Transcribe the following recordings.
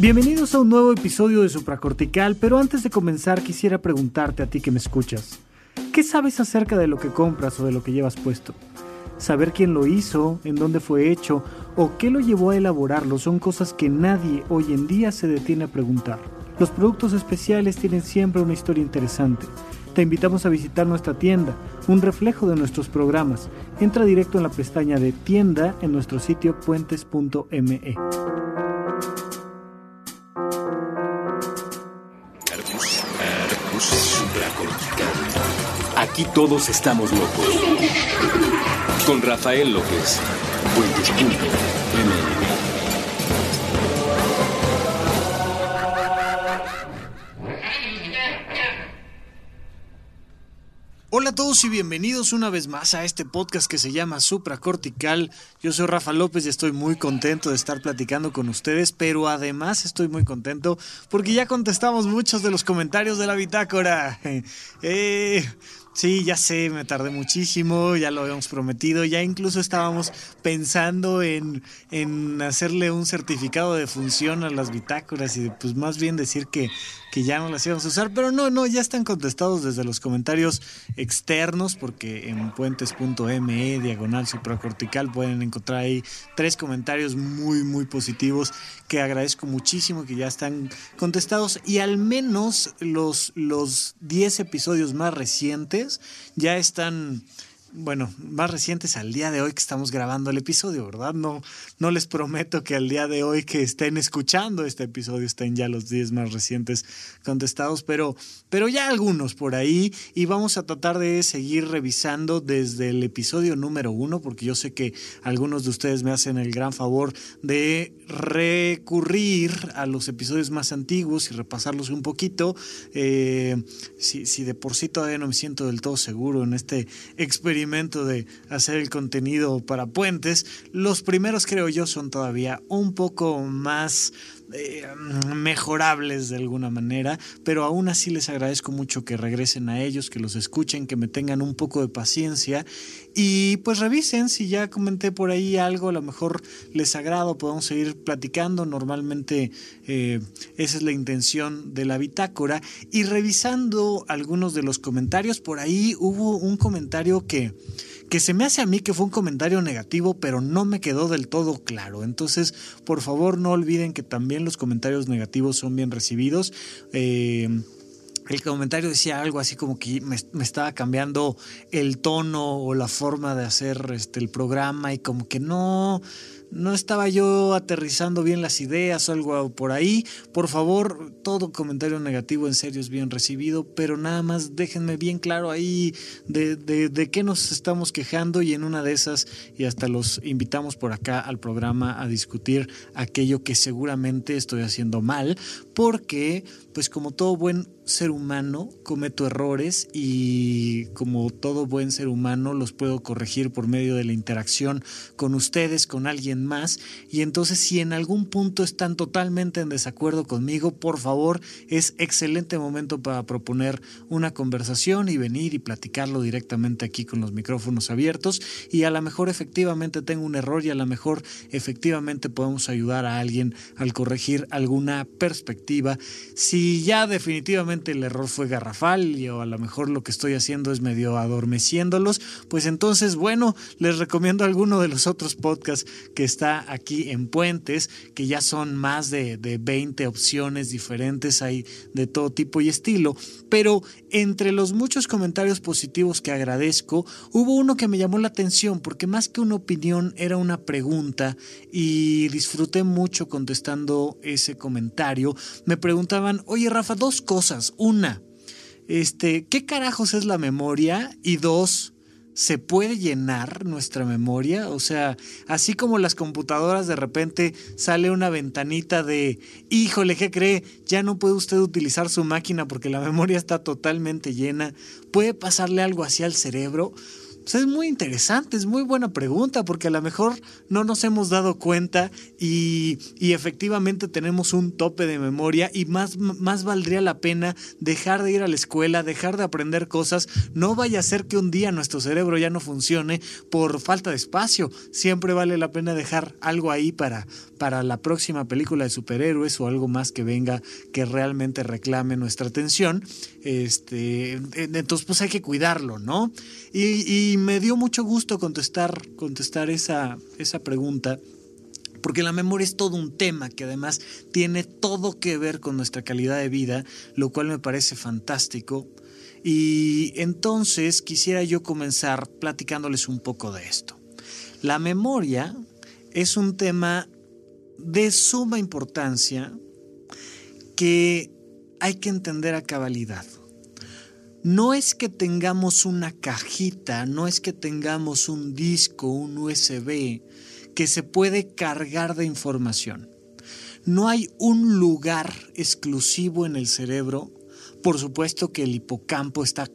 Bienvenidos a un nuevo episodio de Supracortical, pero antes de comenzar quisiera preguntarte a ti que me escuchas, ¿qué sabes acerca de lo que compras o de lo que llevas puesto? Saber quién lo hizo, en dónde fue hecho o qué lo llevó a elaborarlo son cosas que nadie hoy en día se detiene a preguntar. Los productos especiales tienen siempre una historia interesante. Te invitamos a visitar nuestra tienda, un reflejo de nuestros programas. Entra directo en la pestaña de tienda en nuestro sitio puentes.me. Aquí todos estamos locos. Con Rafael López. Hola a todos y bienvenidos una vez más a este podcast que se llama Supracortical. Yo soy Rafa López y estoy muy contento de estar platicando con ustedes, pero además estoy muy contento porque ya contestamos muchos de los comentarios de la bitácora. Eh, Sí, ya sé, me tardé muchísimo, ya lo habíamos prometido, ya incluso estábamos pensando en, en hacerle un certificado de función a las bitácoras y pues más bien decir que, que ya no las íbamos a usar, pero no, no, ya están contestados desde los comentarios externos porque en puentes.me diagonal supracortical pueden encontrar ahí tres comentarios muy, muy positivos que agradezco muchísimo que ya están contestados y al menos los, los 10 episodios más recientes ya están bueno, más recientes al día de hoy que estamos grabando el episodio, ¿verdad? No, no les prometo que al día de hoy que estén escuchando este episodio estén ya los 10 más recientes contestados, pero, pero ya algunos por ahí y vamos a tratar de seguir revisando desde el episodio número uno, porque yo sé que algunos de ustedes me hacen el gran favor de recurrir a los episodios más antiguos y repasarlos un poquito. Eh, si, si de por sí todavía no me siento del todo seguro en este experimento, de hacer el contenido para puentes. Los primeros creo yo son todavía un poco más eh, mejorables de alguna manera, pero aún así les agradezco mucho que regresen a ellos, que los escuchen, que me tengan un poco de paciencia. Y pues revisen si ya comenté por ahí algo, a lo mejor les agrado, podemos seguir platicando, normalmente eh, esa es la intención de la bitácora. Y revisando algunos de los comentarios, por ahí hubo un comentario que que se me hace a mí que fue un comentario negativo, pero no me quedó del todo claro. Entonces, por favor, no olviden que también los comentarios negativos son bien recibidos. Eh, el comentario decía algo así como que me, estaba cambiando el tono o la forma de hacer este, el programa y como que no, no estaba yo aterrizando bien las ideas o algo por ahí. Por favor, todo comentario negativo en serio es bien recibido, pero nada más déjenme bien claro ahí de, de, qué nos estamos quejando y en una de esas, y hasta los invitamos por acá al programa a discutir aquello que seguramente estoy haciendo mal, porque pues como todo buen ser humano cometo errores y como todo buen ser humano los puedo corregir por medio de la interacción con ustedes, con alguien más. Y entonces si en algún punto están totalmente en desacuerdo conmigo, por favor, es excelente momento para proponer una conversación y venir y platicarlo directamente aquí con los micrófonos abiertos. Y a lo mejor efectivamente tengo un error y a lo mejor efectivamente podemos ayudar a alguien al corregir alguna perspectiva. Si ya definitivamente el error fue garrafal y o a lo mejor lo que estoy haciendo es medio adormeciéndolos, pues entonces, bueno, les recomiendo alguno de los otros podcasts que está aquí en Puentes, que ya son más de, de 20 opciones diferentes, hay de todo tipo y estilo, pero entre los muchos comentarios positivos que agradezco, hubo uno que me llamó la atención porque más que una opinión era una pregunta y disfruté mucho contestando ese comentario. Me preguntaban, oye Rafa, dos cosas. Una, este, ¿qué carajos es la memoria? Y dos, ¿se puede llenar nuestra memoria? O sea, así como las computadoras de repente sale una ventanita de, híjole, ¿qué cree? Ya no puede usted utilizar su máquina porque la memoria está totalmente llena. ¿Puede pasarle algo así al cerebro? Pues es muy interesante, es muy buena pregunta, porque a lo mejor no nos hemos dado cuenta y, efectivamente tenemos un tope de memoria y más, más valdría la pena dejar de ir a la escuela, dejar de aprender cosas. No vaya a ser que un día nuestro cerebro ya no funcione por falta de espacio. Siempre vale la pena dejar algo ahí para, para la próxima película de superhéroes o algo más que venga que realmente reclame nuestra atención. Este, entonces, pues hay que cuidarlo, ¿no? Y, y me dio mucho gusto contestar, contestar esa, esa pregunta porque la memoria es todo un tema que además tiene todo que ver con nuestra calidad de vida, lo cual me parece fantástico. Y entonces quisiera yo comenzar platicándoles un poco de esto. La memoria es un tema de suma importancia que hay que entender a cabalidad no es que tengamos una cajita, no es que tengamos un disco, un USB que se puede cargar de información. No hay un lugar exclusivo en el cerebro. Por supuesto que el hipocampo está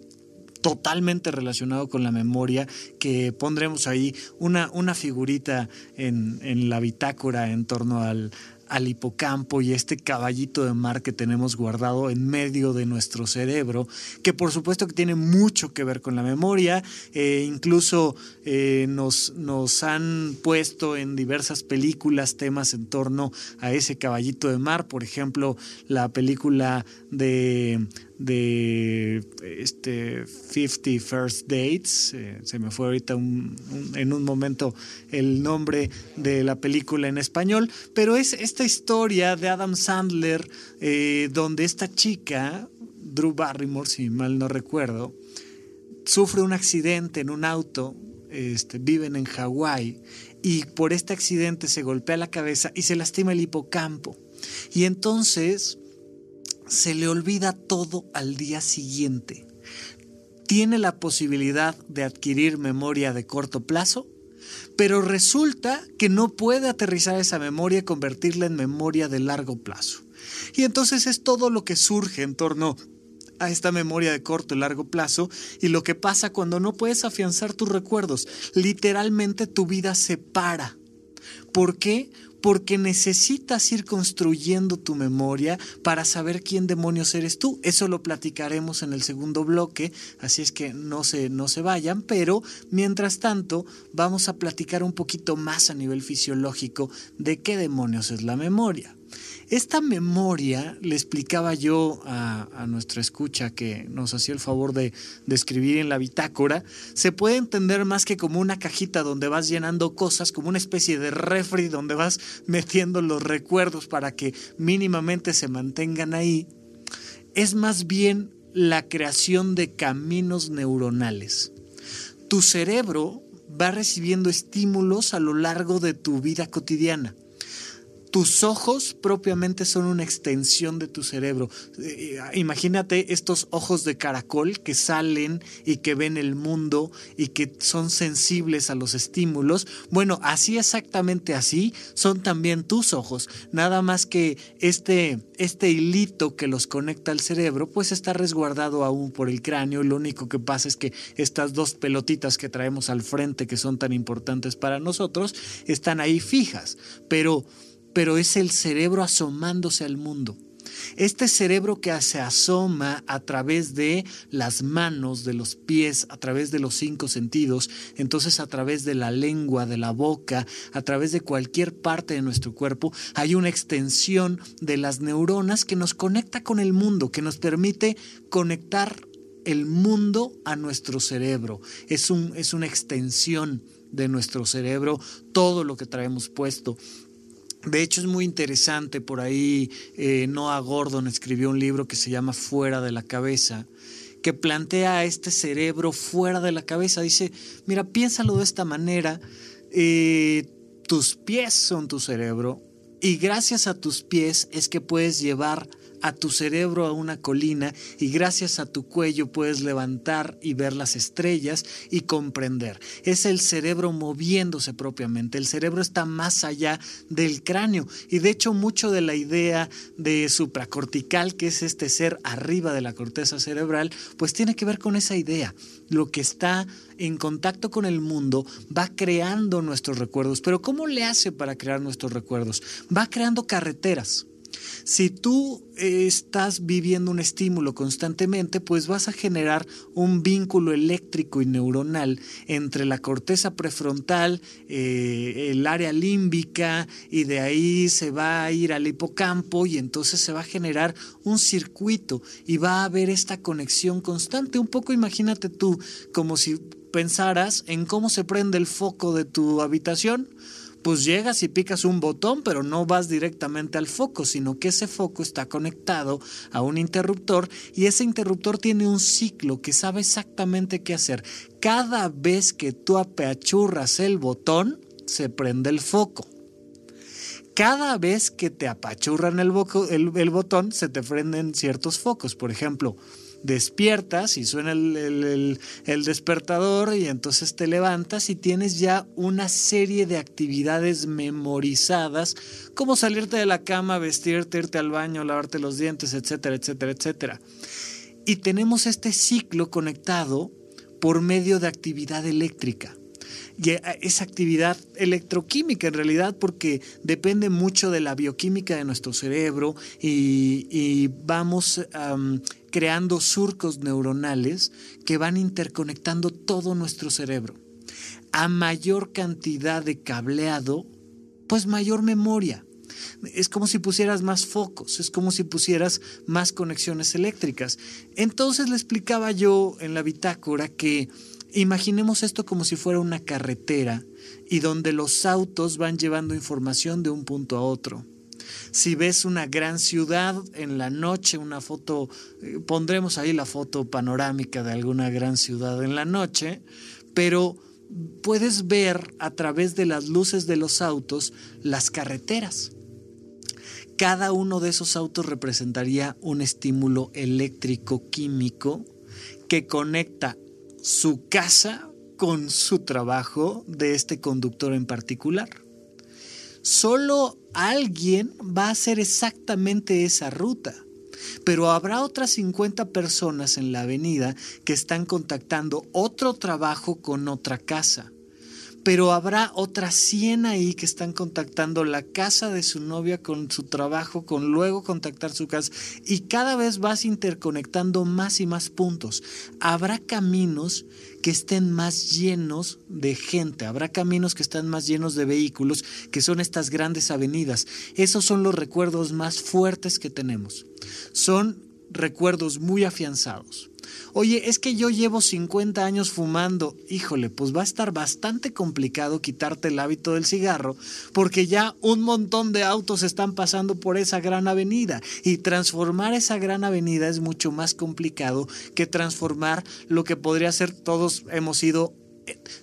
totalmente relacionado con la memoria, que pondremos ahí una, una figurita en, en la bitácora en torno al, al hipocampo y este caballito de mar que tenemos guardado en medio de nuestro cerebro, que por supuesto que tiene mucho que ver con la memoria, eh, incluso eh, nos, nos han puesto en diversas películas temas en torno a ese caballito de mar, por ejemplo, la película de de este 50 First Dates, eh, se me fue ahorita en un momento el nombre de la película en español, pero es esta historia de Adam Sandler eh, donde esta chica, Drew Barrymore, si mal no recuerdo, sufre un accidente en un auto, este, viven en Hawái y por este accidente se golpea la cabeza y se lastima el hipocampo. Y entonces se le olvida todo al día siguiente. Tiene la posibilidad de adquirir memoria de corto plazo, pero resulta que no puede aterrizar esa memoria y convertirla en memoria de largo plazo. Y entonces es todo lo que surge en torno a esta memoria de corto y largo plazo y lo que pasa cuando no puedes afianzar tus recuerdos. Literalmente tu vida se para. ¿Por qué? Porque necesitas ir construyendo tu memoria para saber quién demonios eres tú. Eso lo platicaremos en el segundo bloque, así es que no se, no se vayan, pero mientras tanto vamos a platicar un poquito más a nivel fisiológico de qué demonios es la memoria. Esta memoria, le explicaba yo a, nuestra escucha que nos hacía el favor de, de, escribir en la bitácora, se puede entender más que como una cajita donde vas llenando cosas, como una especie de refri donde vas metiendo los recuerdos para que mínimamente se mantengan ahí. Es más bien la creación de caminos neuronales. Tu cerebro va recibiendo estímulos a lo largo de tu vida cotidiana tus ojos propiamente son una extensión de tu cerebro. Eh, imagínate estos ojos de caracol que salen y que ven el mundo y que son sensibles a los estímulos. Bueno, así exactamente así son también tus ojos. Nada más que este, este hilito que los conecta al cerebro pues está resguardado aún por el cráneo. Lo único que pasa es que estas dos pelotitas que traemos al frente que son tan importantes para nosotros están ahí fijas. Pero pero es el cerebro asomándose al mundo. Este cerebro que se asoma a través de las manos, de los pies, a través de los cinco sentidos, entonces a través de la lengua, de la boca, a través de cualquier parte de nuestro cuerpo, hay una extensión de las neuronas que nos conecta con el mundo, que nos permite conectar el mundo a nuestro cerebro. Es, un, es una extensión de nuestro cerebro, todo lo que traemos puesto. De hecho es muy interesante, por ahí eh, Noah Gordon escribió un libro que se llama Fuera de la cabeza, que plantea a este cerebro fuera de la cabeza. Dice, mira, piénsalo de esta manera, eh, tus pies son tu cerebro y gracias a tus pies es que puedes llevar a tu cerebro a una colina y gracias a tu cuello puedes levantar y ver las estrellas y comprender. Es el cerebro moviéndose propiamente. El cerebro está más allá del cráneo y de hecho mucho de la idea de supracortical, que es este ser arriba de la corteza cerebral, pues tiene que ver con esa idea. Lo que está en contacto con el mundo va creando nuestros recuerdos. Pero ¿cómo le hace para crear nuestros recuerdos? Va creando carreteras. Si tú eh, estás viviendo un estímulo constantemente, pues vas a generar un vínculo eléctrico y neuronal entre la corteza prefrontal, eh, el área límbica, y de ahí se va a ir al hipocampo y entonces se va a generar un circuito y va a haber esta conexión constante. Un poco imagínate tú como si pensaras en cómo se prende el foco de tu habitación pues llegas y picas un botón, pero no vas directamente al foco, sino que ese foco está conectado a un interruptor y ese interruptor tiene un ciclo que sabe exactamente qué hacer. Cada vez que tú apachurras el botón, se prende el foco. Cada vez que te apachurran el, el botón, se te prenden ciertos focos. Por ejemplo, despiertas y suena el, despertador y entonces te levantas y tienes ya una serie de actividades memorizadas, como salirte de la cama, vestirte, irte al baño, lavarte los dientes, etcétera, etcétera, etcétera. Y tenemos este ciclo conectado por medio de actividad eléctrica esa actividad electroquímica en realidad porque depende mucho de la bioquímica de nuestro cerebro y, vamos creando surcos neuronales que van interconectando todo nuestro cerebro. A mayor cantidad de cableado, pues mayor memoria. Es como si pusieras más focos, es como si pusieras más conexiones eléctricas. Entonces le explicaba yo en la bitácora que Imaginemos esto como si fuera una carretera y donde los autos van llevando información de un punto a otro. Si ves una gran ciudad en la noche, una foto, eh, pondremos ahí la foto panorámica de alguna gran ciudad en la noche, pero puedes ver a través de las luces de los autos las carreteras. Cada uno de esos autos representaría un estímulo eléctrico químico que conecta su casa con su trabajo de este conductor en particular. Solo alguien va a hacer exactamente esa ruta, pero habrá otras 50 personas en la avenida que están contactando otro trabajo con otra casa pero habrá otras 100 ahí que están contactando la casa de su novia con su trabajo, con luego contactar su casa, y cada vez vas interconectando más y más puntos. Habrá caminos que estén más llenos de gente, habrá caminos que están más llenos de vehículos, que son estas grandes avenidas. Esos son los recuerdos más fuertes que tenemos. Son recuerdos muy afianzados. Oye, es que yo llevo 50 años fumando. Híjole, pues va a estar bastante complicado quitarte el hábito del cigarro porque ya un montón de autos están pasando por esa gran avenida y transformar esa gran avenida es mucho más complicado que transformar lo que podría ser todos hemos ido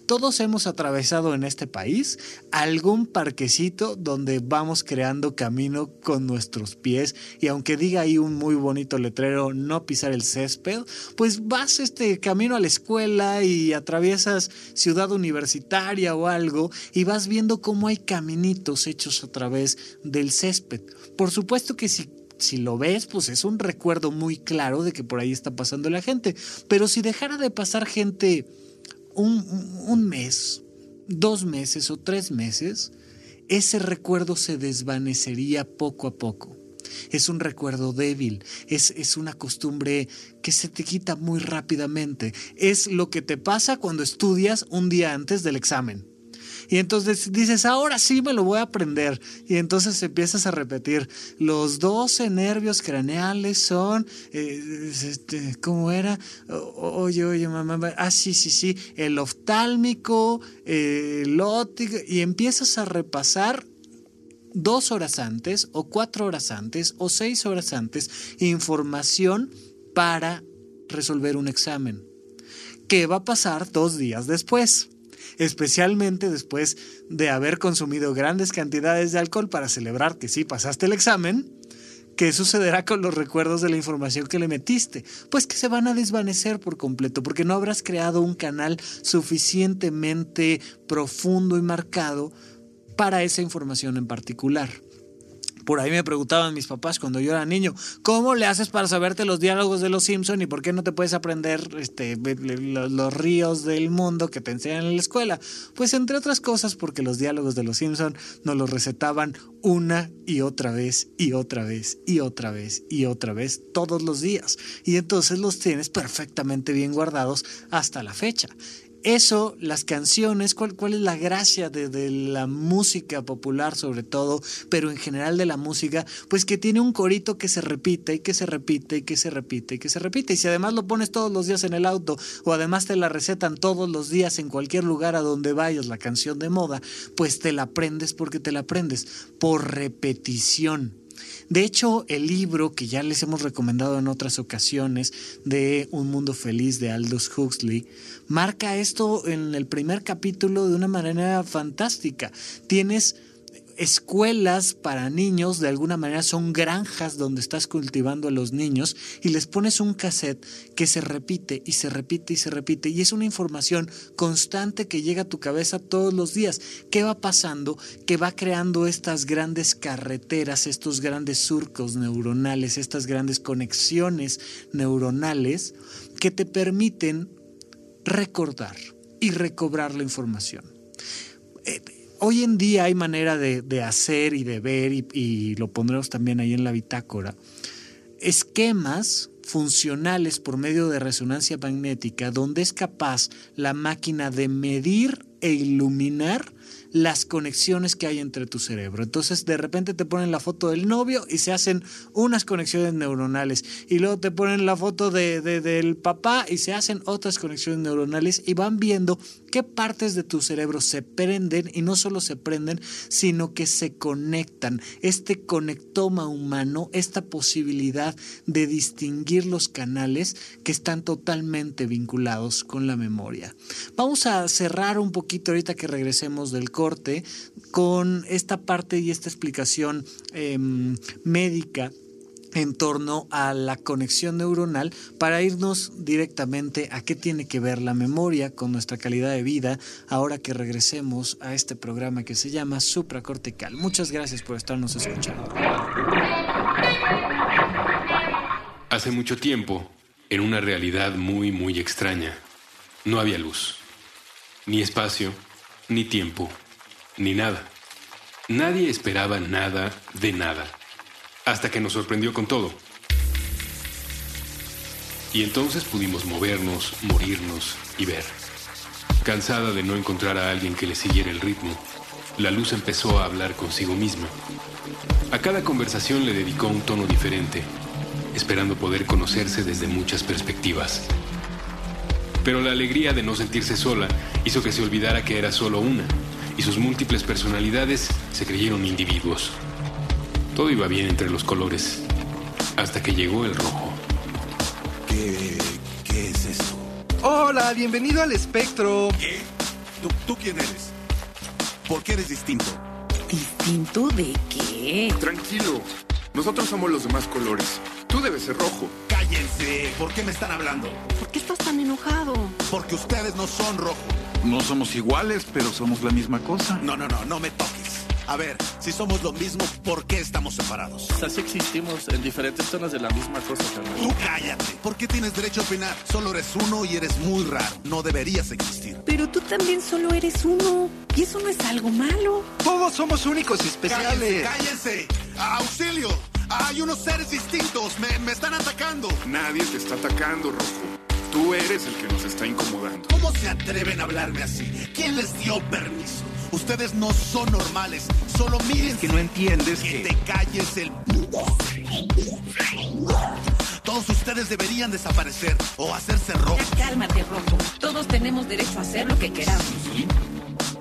todos hemos atravesado en este país algún parquecito donde vamos creando camino con nuestros pies y aunque diga ahí un muy bonito letrero no pisar el césped, pues vas este camino a la escuela y atraviesas ciudad universitaria o algo y vas viendo cómo hay caminitos hechos a través del césped. Por supuesto que si si lo ves, pues es un recuerdo muy claro de que por ahí está pasando la gente. Pero si dejara de pasar gente un, mes, dos meses o tres meses, ese recuerdo se desvanecería poco a poco. Es un recuerdo débil, es, es, una costumbre que se te quita muy rápidamente. Es lo que te pasa cuando estudias un día antes del examen. Y entonces dices, ahora sí me lo voy a aprender. Y entonces empiezas a repetir, los 12 nervios craneales son, eh, este, ¿cómo era? oye, oye, mamá, ah, sí, sí, sí, el oftálmico, el óptico, y empiezas a repasar dos horas antes o cuatro horas antes o seis horas antes información para resolver un examen. ¿Qué va a pasar dos días después? Especialmente después de haber consumido grandes cantidades de alcohol para celebrar que sí pasaste el examen, ¿Qué sucederá con los recuerdos de la información que le metiste? Pues que se van a desvanecer por completo, porque no habrás creado un canal suficientemente profundo y marcado para esa información en particular. Por ahí me preguntaban mis papás cuando yo era niño, ¿cómo le haces para saberte los diálogos de los Simpson y por qué no te puedes aprender este, los, ríos del mundo que te enseñan en la escuela? Pues entre otras cosas porque los diálogos de los Simpson nos los recetaban una y otra vez y otra vez y otra vez y otra vez todos los días. Y entonces los tienes perfectamente bien guardados hasta la fecha eso, las canciones, cuál, cuál es la gracia de, la música popular sobre todo, pero en general de la música, pues que tiene un corito que se repite y que se repite y que se repite y que se repite. Y si además lo pones todos los días en el auto o además te la recetan todos los días en cualquier lugar a donde vayas la canción de moda, pues te la aprendes porque te la aprendes por repetición. De hecho, el libro que ya les hemos recomendado en otras ocasiones de Un Mundo Feliz de Aldous Huxley, marca esto en el primer capítulo de una manera fantástica. Tienes escuelas para niños, de alguna manera son granjas donde estás cultivando a los niños y les pones un cassette que se repite y se repite y se repite y es una información constante que llega a tu cabeza todos los días. ¿Qué va pasando? Que va creando estas grandes carreteras, estos grandes surcos neuronales, estas grandes conexiones neuronales que te permiten recordar y recobrar la información. Hoy en día hay manera de, hacer y de ver, y, lo pondremos también ahí en la bitácora, esquemas funcionales por medio de resonancia magnética donde es capaz la máquina de medir e iluminar las conexiones que hay entre tu cerebro. Entonces de repente te ponen la foto del novio y se hacen unas conexiones neuronales. Y luego te ponen la foto de, del papá y se hacen otras conexiones neuronales y van viendo qué partes de tu cerebro se prenden y no solo se prenden, sino que se conectan. Este conectoma humano, esta posibilidad de distinguir los canales que están totalmente vinculados con la memoria. Vamos a cerrar un poquito ahorita que regresemos del corte con esta parte y esta explicación em, médica en torno a la conexión neuronal para irnos directamente a qué tiene que ver la memoria con nuestra calidad de vida ahora que regresemos a este programa que se llama supracortical. Muchas gracias por estarnos escuchando. Hace mucho tiempo, en una realidad muy, muy extraña, no había luz, ni espacio, ni tiempo, ni nada. Nadie esperaba nada de nada hasta que nos sorprendió con todo. Y entonces pudimos movernos, morirnos y ver. Cansada de no encontrar a alguien que le siguiera el ritmo, la luz empezó a hablar consigo misma. A cada conversación le dedicó un tono diferente, esperando poder conocerse desde muchas perspectivas. Pero la alegría de no sentirse sola hizo que se olvidara que era solo una, y sus múltiples personalidades se creyeron individuos. Todo iba bien entre los colores, hasta que llegó el rojo. ¿Qué, qué es eso? Hola, bienvenido al espectro. ¿Qué? ¿Tú, quién eres? ¿Por qué eres distinto? ¿Distinto de qué? Tranquilo, nosotros somos los demás colores. Tú debes ser rojo. Cállense, ¿por qué me están hablando? ¿Por qué estás tan enojado? Porque ustedes no son rojo. No somos iguales, pero somos la misma cosa. No, no, no, no me toques. A ver, si somos lo mismo, ¿por qué estamos separados? O sea, sí existimos en diferentes zonas de la misma cosa, carnal. Tú cállate. ¿Por qué tienes derecho a opinar? Solo eres uno y eres muy raro. No deberías existir. Pero tú también solo eres uno. Y eso no es algo malo. Todos somos únicos y especiales. ¡Cállense! ¡Auxilio! Hay unos seres distintos. Me, me están atacando. Nadie te está atacando, Rojo. Tú eres el que nos está incomodando. ¿Cómo se atreven a hablarme así? ¿Quién les dio permiso? Ustedes no son normales. Solo miren. que no entiendes que, te calles el. Todos ustedes deberían desaparecer o hacerse rojo. cálmate, rojo. Todos tenemos derecho a hacer lo que queramos.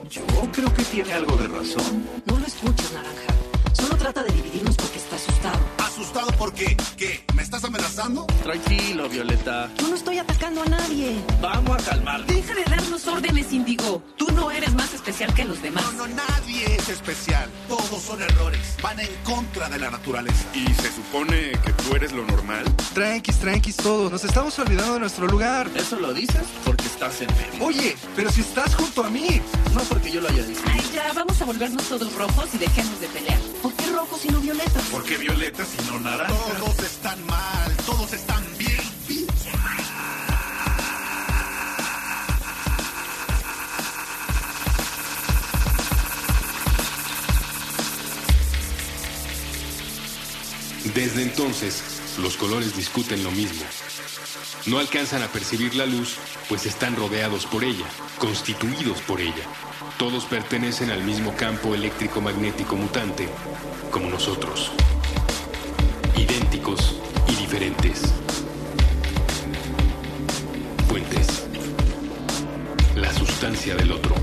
Yo creo que tiene algo de razón. No lo escuches, naranja. Solo trata de dividirnos porque está asustado. asustado porque, ¿qué? ¿Me estás amenazando? Tranquilo, Violeta. Yo no estoy atacando a nadie. Vamos a calmar. Deja de darnos órdenes, Indigo. Tú no eres más especial que los demás. No, no, nadie es especial. Todos son errores. Van en contra de la naturaleza. ¿Y se supone que tú eres lo normal? Tranquis, tranquis todos. Nos estamos olvidando de nuestro lugar. Eso lo dices porque estás enfermo. Oye, pero si estás junto a mí. No porque yo lo haya dicho. Ay, ya, vamos a volvernos todos rojos y dejemos de pelear. ¿Por qué rojos y no violetas? ¿Por qué violetas y no naranjas? Todos están mal, todos están bien. Desde entonces, los colores discuten lo mismo. No alcanzan a percibir la luz, pues están rodeados por ella, constituidos por ella. Todos pertenecen al mismo campo eléctrico-magnético mutante, como nosotros. Idénticos y diferentes. Fuentes. La sustancia del otro.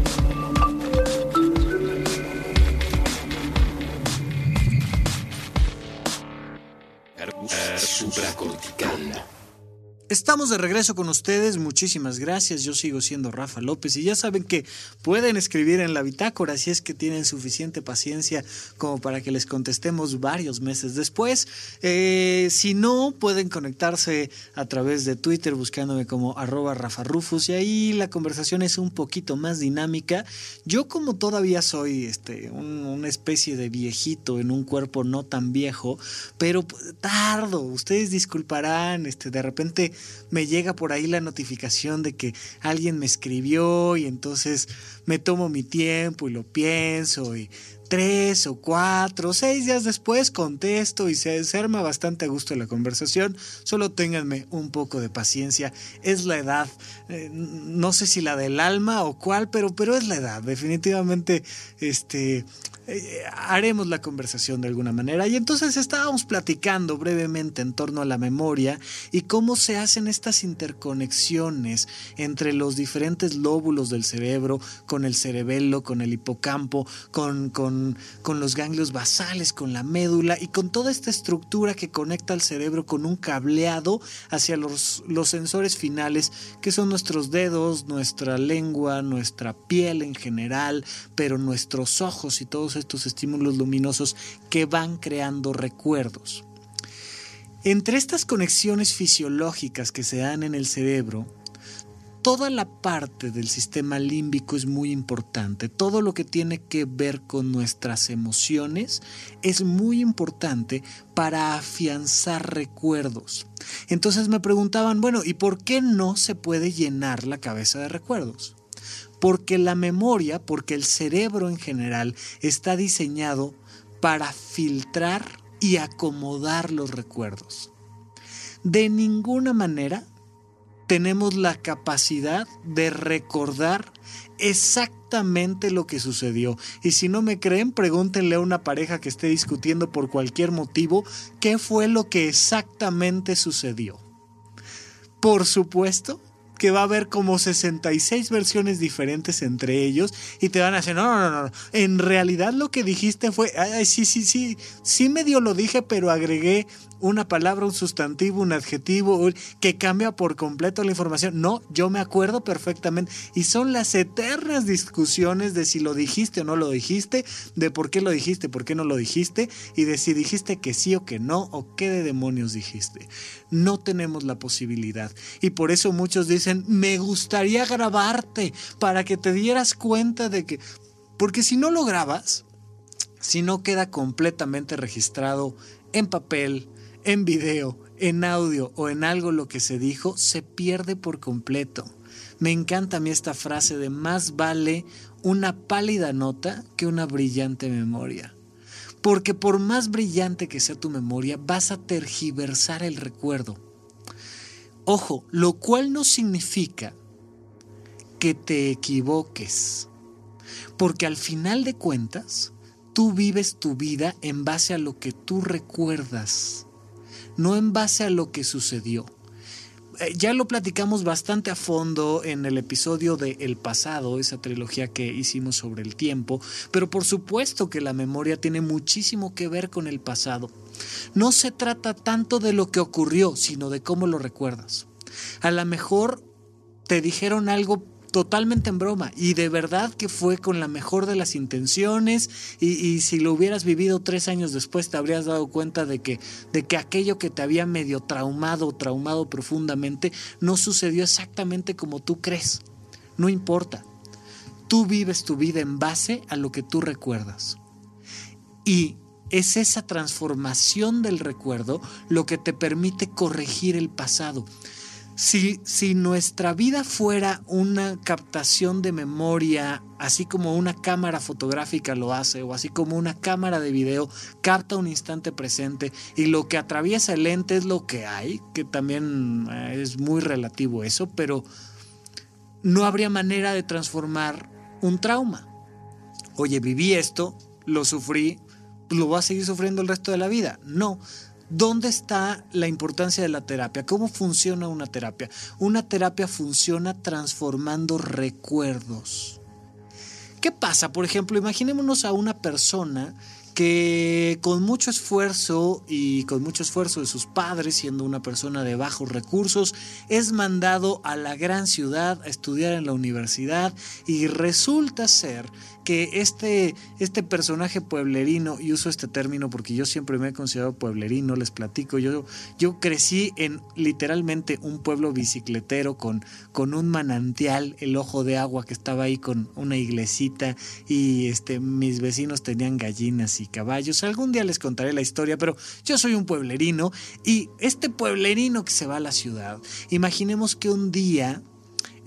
Supracortical. Estamos de regreso con ustedes, muchísimas gracias, yo sigo siendo Rafa López y ya saben que pueden escribir en la bitácora si es que tienen suficiente paciencia como para que les contestemos varios meses después. Eh, si no, pueden conectarse a través de Twitter buscándome como arroba Rafa Rufus y ahí la conversación es un poquito más dinámica. Yo como todavía soy este, un- una especie de viejito en un cuerpo no tan viejo, pero tardo, ustedes disculparán, este, de repente me llega por ahí la notificación de que alguien me escribió y entonces me tomo mi tiempo y lo pienso y tres o cuatro o seis días después contesto y se, se arma bastante a gusto la conversación. Solo ténganme un poco de paciencia. Es la edad, eh, no sé si la del alma o cuál, pero, pero es la edad. Definitivamente, este, eh, haremos la conversación de alguna manera. Y entonces estábamos platicando brevemente en torno a la memoria y cómo se hacen estas interconexiones entre los diferentes lóbulos del cerebro, con el cerebelo, con el hipocampo, con, con, con los ganglios basales, con la médula y con toda esta estructura que conecta al cerebro con un cableado hacia los, los sensores finales, que son nuestros dedos, nuestra lengua, nuestra piel en general, pero nuestros ojos y todos estos estímulos luminosos que van creando recuerdos. Entre estas conexiones fisiológicas que se dan en el cerebro, toda la parte del sistema límbico es muy importante. Todo lo que tiene que ver con nuestras emociones es muy importante para afianzar recuerdos. Entonces me preguntaban, bueno, ¿y por qué no se puede llenar la cabeza de recuerdos? Porque la memoria, porque el cerebro en general está diseñado para filtrar y acomodar los recuerdos. De ninguna manera tenemos la capacidad de recordar exactamente lo que sucedió. Y si no me creen, pregúntenle a una pareja que esté discutiendo por cualquier motivo qué fue lo que exactamente sucedió. Por supuesto que va a haber como 66 versiones diferentes entre ellos y te van a decir, no, no, no, no, en realidad lo que dijiste fue, ay, sí, sí, sí, sí medio lo dije, pero agregué una palabra, un sustantivo, un adjetivo que cambia por completo la información. No, yo me acuerdo perfectamente y son las eternas discusiones de si lo dijiste o no lo dijiste, de por qué lo dijiste, por qué no lo dijiste y de si dijiste que sí o que no o qué de demonios dijiste. No tenemos la posibilidad y por eso muchos dicen, me gustaría grabarte para que te dieras cuenta de que, porque si no lo grabas, si no queda completamente registrado en papel, en video, en audio o en algo lo que se dijo, se pierde por completo. Me encanta a mí esta frase de más vale una pálida nota que una brillante memoria. Porque por más brillante que sea tu memoria, vas a tergiversar el recuerdo. Ojo, lo cual no significa que te equivoques. Porque al final de cuentas, tú vives tu vida en base a lo que tú recuerdas no en base a lo que sucedió. eh, ya lo platicamos bastante a fondo en el episodio de El pasado, esa trilogía que hicimos sobre el tiempo, pero por supuesto que la memoria tiene muchísimo que ver con el pasado. No se trata tanto de lo que ocurrió, sino de cómo lo recuerdas. A lo mejor te dijeron algo totalmente en broma y de verdad que fue con la mejor de las intenciones y, si lo hubieras vivido tres años después te habrías dado cuenta de que, de que aquello que te había medio traumado, traumado profundamente, no sucedió exactamente como tú crees. No importa. Tú vives tu vida en base a lo que tú recuerdas. Y es esa transformación del recuerdo lo que te permite corregir el pasado. Si, si, nuestra vida fuera una captación de memoria, así como una cámara fotográfica lo hace, o así como una cámara de video capta un instante presente y lo que atraviesa el lente es lo que hay, que también eh, es muy relativo eso, pero no habría manera de transformar un trauma. Oye, viví esto, lo sufrí, lo voy a seguir sufriendo el resto de la vida. No. ¿Dónde está la importancia de la terapia? ¿Cómo funciona una terapia? Una terapia funciona transformando recuerdos. ¿Qué pasa? Por ejemplo, imaginémonos a una persona que con mucho esfuerzo y con mucho esfuerzo de sus padres, siendo una persona de bajos recursos, es mandado a la gran ciudad a estudiar en la universidad y resulta ser que este, este personaje pueblerino, y uso este término porque yo siempre me he considerado pueblerino, les platico, yo, yo crecí en literalmente un pueblo bicicletero con, con un manantial, el ojo de agua que estaba ahí con una iglesita y este, mis vecinos tenían gallinas y caballos. Algún día les contaré la historia, pero yo soy un pueblerino y este pueblerino que se va a la ciudad, imaginemos que un día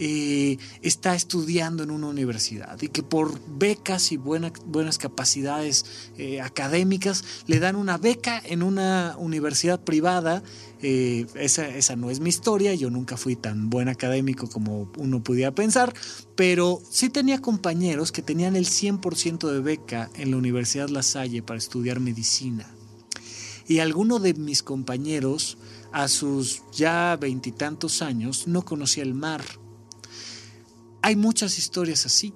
eh, está estudiando en una universidad y que por becas y buenas capacidades eh, académicas le dan una beca en una universidad privada. Eh, esa, esa no es mi historia, yo nunca fui tan buen académico como uno pudiera pensar, pero sí tenía compañeros que tenían el 100% de beca en la Universidad La Salle para estudiar medicina. Y alguno de mis compañeros, a sus ya veintitantos años, no conocía el mar hay muchas historias así.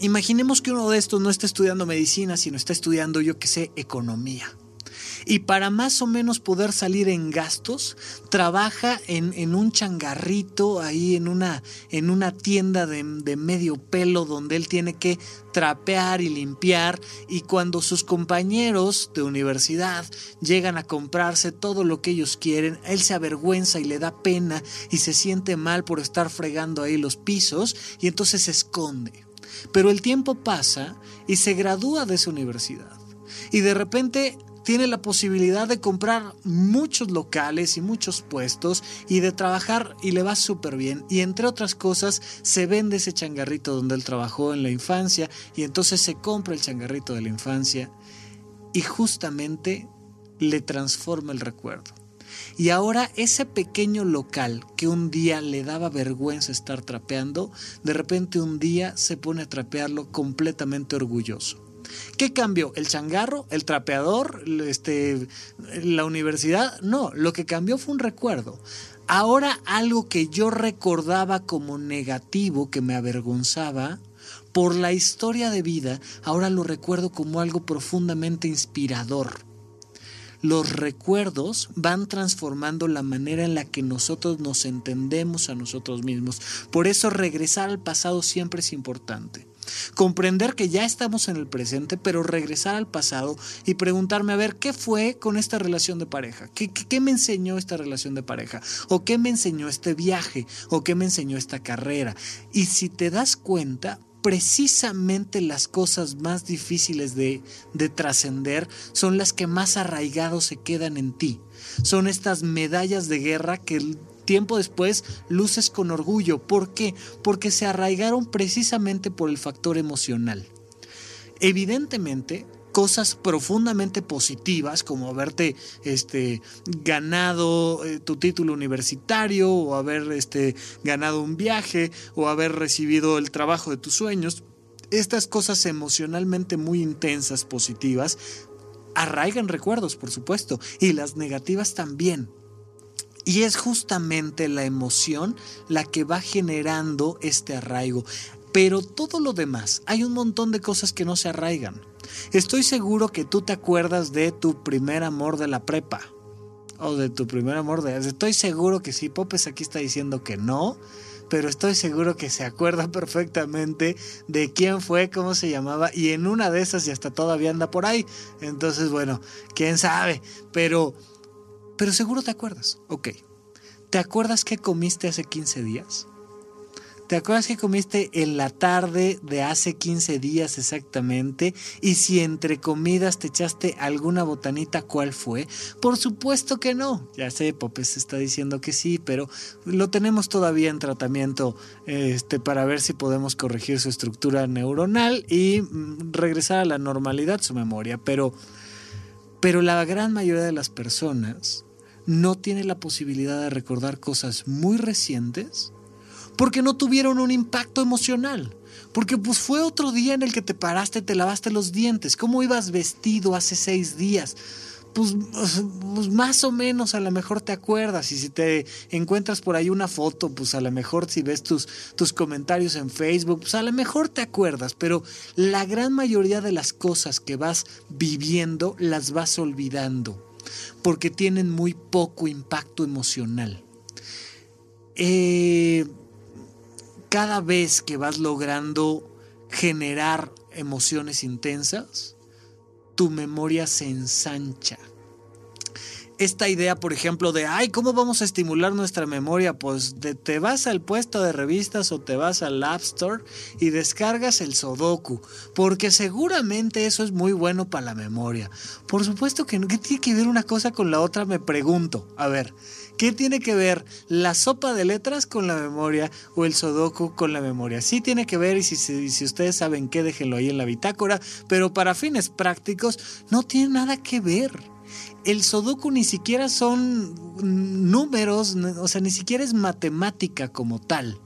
Imaginemos que uno de estos no está estudiando medicina, sino está estudiando, yo que sé, economía. Y para más o menos poder salir en gastos, trabaja en, un changarrito ahí en una, en una tienda de, de, medio pelo donde él tiene que trapear y limpiar. Y cuando sus compañeros de universidad llegan a comprarse todo lo que ellos quieren, él se avergüenza y le da pena y se siente mal por estar fregando ahí los pisos y entonces se esconde. Pero el tiempo pasa y se gradúa de esa universidad. Y de repente tiene la posibilidad de comprar muchos locales y muchos puestos y de trabajar y le va súper bien. Y entre otras cosas, se vende ese changarrito donde él trabajó en la infancia y entonces se compra el changarrito de la infancia y justamente le transforma el recuerdo. Y ahora ese pequeño local que un día le daba vergüenza estar trapeando, de repente un día se pone a trapearlo completamente orgulloso. ¿Qué cambió? ¿El changarro? ¿El trapeador? Este, ¿La universidad? No, lo que cambió fue un recuerdo. Ahora algo que yo recordaba como negativo, que me avergonzaba, por la historia de vida, ahora lo recuerdo como algo profundamente inspirador. Los recuerdos van transformando la manera en la que nosotros nos entendemos a nosotros mismos. Por eso regresar al pasado siempre es importante. Comprender que ya estamos en el presente, pero regresar al pasado y preguntarme, a ver, ¿qué fue con esta relación de pareja? ¿Qué, me enseñó esta relación de pareja? ¿O qué me enseñó este viaje? ¿O qué me enseñó esta carrera? Y si te das cuenta, precisamente las cosas más difíciles de, de trascender son las que más arraigados se quedan en ti. Son estas medallas de guerra que tiempo después luces con orgullo. ¿Por qué? Porque se arraigaron precisamente por el factor emocional. Evidentemente, cosas profundamente positivas como haberte este, ganado eh, tu título universitario o haber este, ganado un viaje o haber recibido el trabajo de tus sueños. Estas cosas emocionalmente muy intensas, positivas, arraigan recuerdos, por supuesto, y las negativas también. Y es justamente la emoción la que va generando este arraigo. Pero todo lo demás, hay un montón de cosas que no se arraigan. Estoy seguro que tú te acuerdas de tu primer amor de la prepa. O de tu primer amor de... Estoy seguro que sí. Popes aquí está diciendo que no. Pero estoy seguro que se acuerda perfectamente de quién fue, cómo se llamaba. Y en una de esas y hasta todavía anda por ahí. Entonces, bueno, quién sabe. Pero... Pero seguro te acuerdas. Ok. ¿Te acuerdas qué comiste hace 15 días? ¿Te acuerdas que comiste en la tarde de hace 15 días exactamente? Y si entre comidas te echaste alguna botanita, ¿cuál fue? Por supuesto que no. Ya sé, Popes está diciendo que sí, pero lo tenemos todavía en tratamiento este, para ver si podemos corregir su estructura neuronal y mm, regresar a la normalidad su memoria. Pero, pero la gran mayoría de las personas no tiene la posibilidad de recordar cosas muy recientes porque no tuvieron un impacto emocional. Porque pues fue otro día en el que te paraste, te lavaste los dientes. ¿Cómo ibas vestido hace seis días? Pues, pues, más o menos a lo mejor te acuerdas y si te encuentras por ahí una foto, pues a lo mejor si ves tus, tus comentarios en Facebook, pues a lo mejor te acuerdas, pero la gran mayoría de las cosas que vas viviendo las vas olvidando porque tienen muy poco impacto emocional. Eh, cada vez que vas logrando generar emociones intensas, tu memoria se ensancha. Esta idea, por ejemplo, de, ay, ¿cómo vamos a estimular nuestra memoria? Pues te vas al puesto de revistas o te vas al App Store y descargas el Sudoku, porque seguramente eso es muy bueno para la memoria. Por supuesto que no, ¿qué tiene que ver una cosa con la otra? Me pregunto. A ver, ¿Qué tiene que ver la sopa de letras con la memoria o el sudoku con la memoria? Sí tiene que ver y si, ustedes saben qué, déjenlo ahí en la bitácora, pero para fines prácticos no tiene nada que ver. El sudoku ni siquiera son números, o sea, ni siquiera es matemática como tal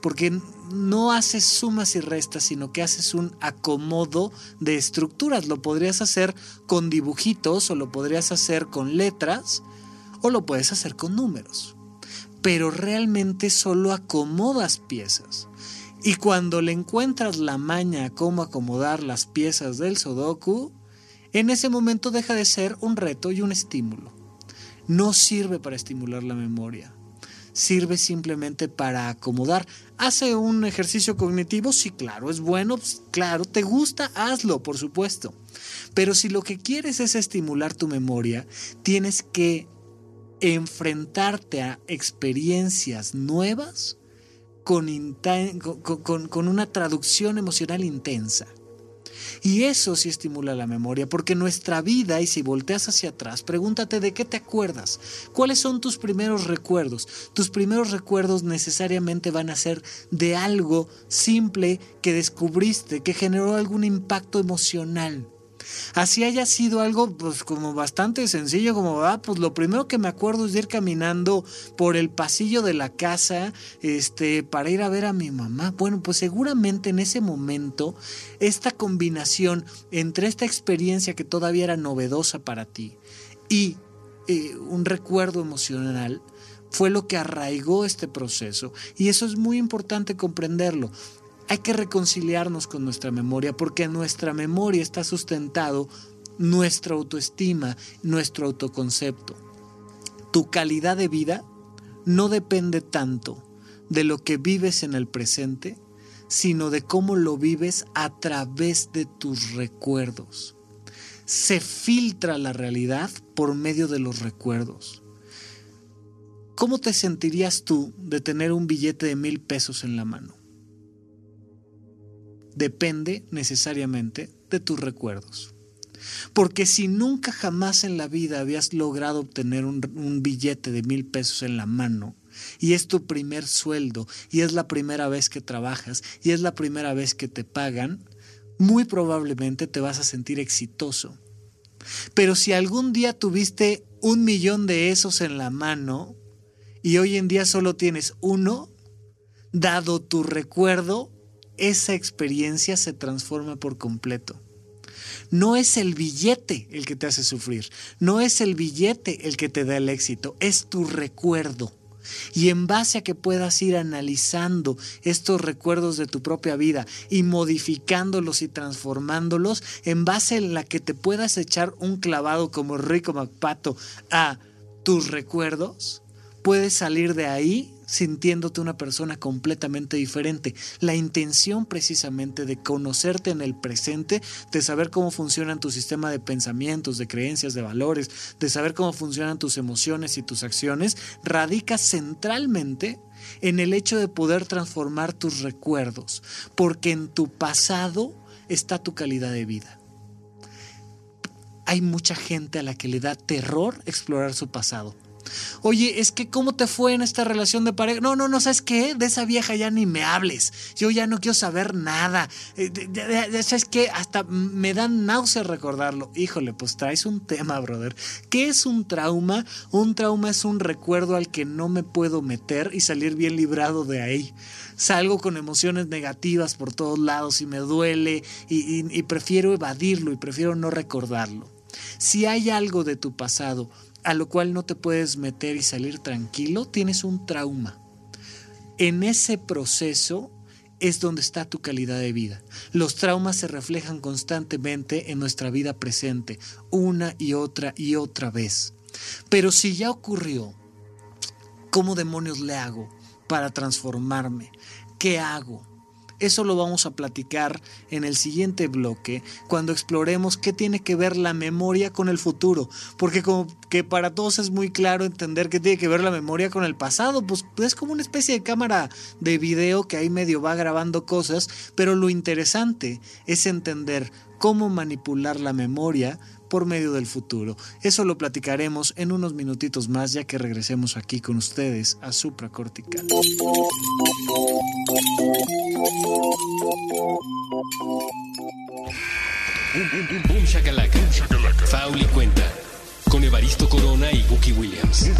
porque no haces sumas y restas, sino que haces un acomodo de estructuras. Lo podrías hacer con dibujitos o lo podrías hacer con letras o lo puedes hacer con números. Pero realmente solo acomodas piezas. Y cuando le encuentras la maña a cómo acomodar las piezas del Sudoku, en ese momento deja de ser un reto y un estímulo. No sirve para estimular la memoria. Sirve simplemente para acomodar. ¿Hace un ejercicio cognitivo? Sí, claro, es bueno, pues, claro, te gusta, hazlo, por supuesto. Pero si lo que quieres es estimular tu memoria, tienes que enfrentarte a experiencias nuevas con, una traducción emocional intensa. Y eso sí estimula la memoria, porque nuestra vida, y si volteas hacia atrás, pregúntate de qué te acuerdas, cuáles son tus primeros recuerdos. Tus primeros recuerdos necesariamente van a ser de algo simple que descubriste, que generó algún impacto emocional. Así haya sido algo pues como bastante sencillo, como, ah, pues lo primero que me acuerdo es de ir caminando por el pasillo de la casa, este, para ir a ver a mi mamá. Bueno, pues seguramente en ese momento, esta combinación entre esta experiencia que todavía era novedosa para ti y eh, un recuerdo emocional, fue lo que arraigó este proceso. Y eso es muy importante comprenderlo. Hay que reconciliarnos con nuestra memoria porque en nuestra memoria está sustentado nuestra autoestima, nuestro autoconcepto. Tu calidad de vida no depende tanto de lo que vives en el presente, sino de cómo lo vives a través de tus recuerdos. Se filtra la realidad por medio de los recuerdos. ¿Cómo te sentirías tú de tener un billete de mil pesos en la mano? Depende necesariamente de tus recuerdos. Porque si nunca jamás en la vida habías logrado obtener un, billete de mil pesos en la mano, y es tu primer sueldo, y es la primera vez que trabajas, y es la primera vez que te pagan, muy probablemente te vas a sentir exitoso. Pero si algún día tuviste un millón de esos en la mano, y hoy en día solo tienes uno, dado tu recuerdo, esa experiencia se transforma por completo. No es el billete el que te hace sufrir, no es el billete el que te da el éxito, es tu recuerdo. Y en base a que puedas ir analizando estos recuerdos de tu propia vida y modificándolos y transformándolos, en base en la que te puedas echar un clavado como Rico MacPato a tus recuerdos, puedes salir de ahí sintiéndote una persona completamente diferente. La intención precisamente de conocerte en el presente, de saber cómo funcionan tu sistema de pensamientos, de creencias, de valores, de saber cómo funcionan tus emociones y tus acciones, radica centralmente en el hecho de poder transformar tus recuerdos, porque en tu pasado está tu calidad de vida. Hay mucha gente a la que le da terror explorar su pasado Oye, es que ¿cómo te fue en esta relación de pareja? No, no, no, ¿sabes qué? De esa vieja ya ni me hables. Yo ya no quiero saber nada. Eh, ¿Sabes qué? Hasta me dan náuseas recordarlo. Híjole, pues traes un tema, brother. ¿Qué es un trauma? Un trauma es un recuerdo al que no me puedo meter y salir bien librado de ahí salgo con emociones negativas por todos lados y me duele y, prefiero evadirlo y prefiero no recordarlo. Si hay algo de tu pasado a lo cual no te puedes meter y salir tranquilo, tienes un trauma. En ese proceso es donde está tu calidad de vida. Los traumas se reflejan constantemente en nuestra vida presente, una y otra y otra vez. Pero si ya ocurrió, ¿cómo demonios le hago para transformarme? ¿Qué hago? Eso lo vamos a platicar en el siguiente bloque, cuando exploremos qué tiene que ver la memoria con el futuro, porque como que para todos es muy claro entender qué tiene que ver la memoria con el pasado, pues es como una especie de cámara de video que ahí medio va grabando cosas, pero lo interesante es entender cómo manipular la memoria por medio del futuro. Eso lo platicaremos en unos minutitos más ya que regresemos aquí con ustedes a Supracortical. Boom, shakalaka. Fauli cuenta. Con Evaristo Corona y Buki Williams.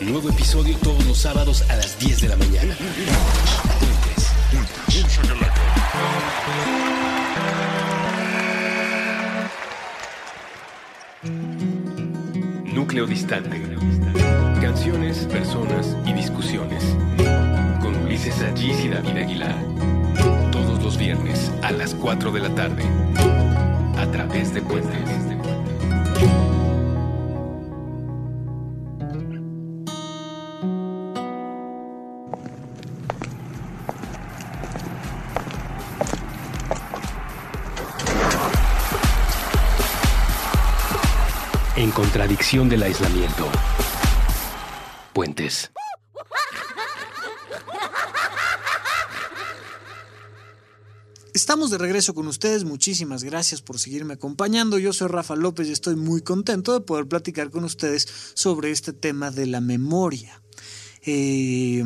Nuevo episodio todos los sábados a las 10 de la mañana. Núcleo distante. Canciones, personas y discusiones. Con Ulises Allís y David Aguilar. Todos los viernes a las 4 de la tarde. A través de Puentes. En contradicción del aislamiento. Puentes. Estamos de regreso con ustedes, muchísimas gracias por seguirme acompañando. Yo soy Rafa López y estoy muy contento de poder platicar con ustedes sobre este tema de la memoria. Eh,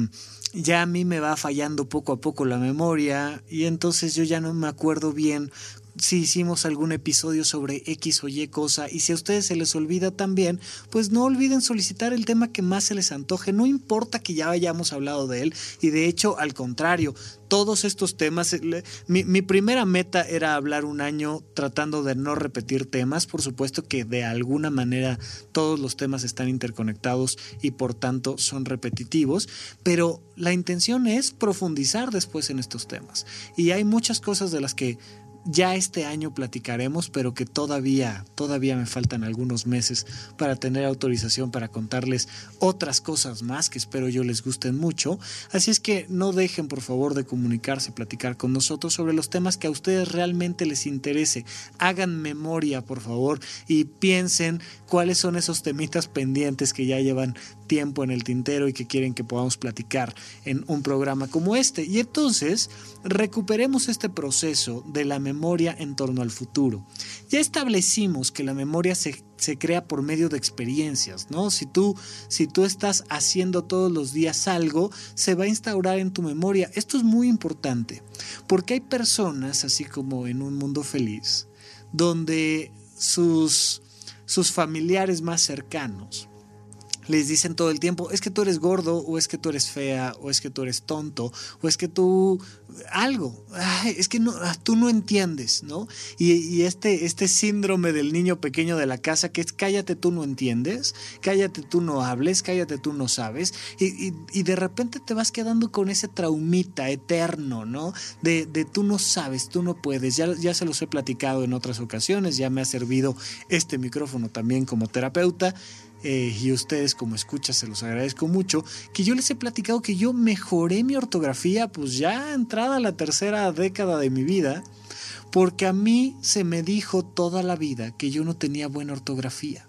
ya a mí me va fallando poco a poco la memoria y entonces yo ya no me acuerdo bien si hicimos algún episodio sobre X o Y cosa y si a ustedes se les olvida también, pues no olviden solicitar el tema que más se les antoje, no importa que ya hayamos hablado de él y de hecho al contrario, todos estos temas, eh, mi, mi primera meta era hablar un año tratando de no repetir temas, por supuesto que de alguna manera todos los temas están interconectados y por tanto son repetitivos, pero la intención es profundizar después en estos temas. Y hay muchas cosas de las que ya este año platicaremos, pero que todavía, todavía me faltan algunos meses para tener autorización para contarles otras cosas más que espero yo les gusten mucho. Así es que no dejen por favor de comunicarse, platicar con nosotros sobre los temas que a ustedes realmente les interese. Hagan memoria, por favor, y piensen cuáles son esos temitas pendientes que ya llevan tiempo en el tintero y que quieren que podamos platicar en un programa como este. Y entonces recuperemos este proceso de la memoria en torno al futuro. Ya establecimos que la memoria se, se crea por medio de experiencias, ¿no? Si tú, si tú estás haciendo todos los días algo, se va a instaurar en tu memoria. Esto es muy importante, porque hay personas, así como en un mundo feliz, donde sus, sus familiares más cercanos les dicen todo el tiempo, es que tú eres gordo, o es que tú eres fea, o es que tú eres tonto, o es que tú algo, es que no, ah, tú no entiendes, ¿no? Y, este, este síndrome del niño pequeño de la casa, que es cállate tú no entiendes, cállate tú no hables, cállate tú no sabes, y, de repente te vas quedando con ese traumita eterno, ¿no? De, de tú no sabes, tú no puedes, ya, ya se los he platicado en otras ocasiones, ya me ha servido este micrófono también como terapeuta. Eh, y ustedes como escuchas se los agradezco mucho, que yo les he platicado que yo mejoré mi ortografía pues ya entrada la tercera década de mi vida, porque a mí se me dijo toda la vida que yo no tenía buena ortografía.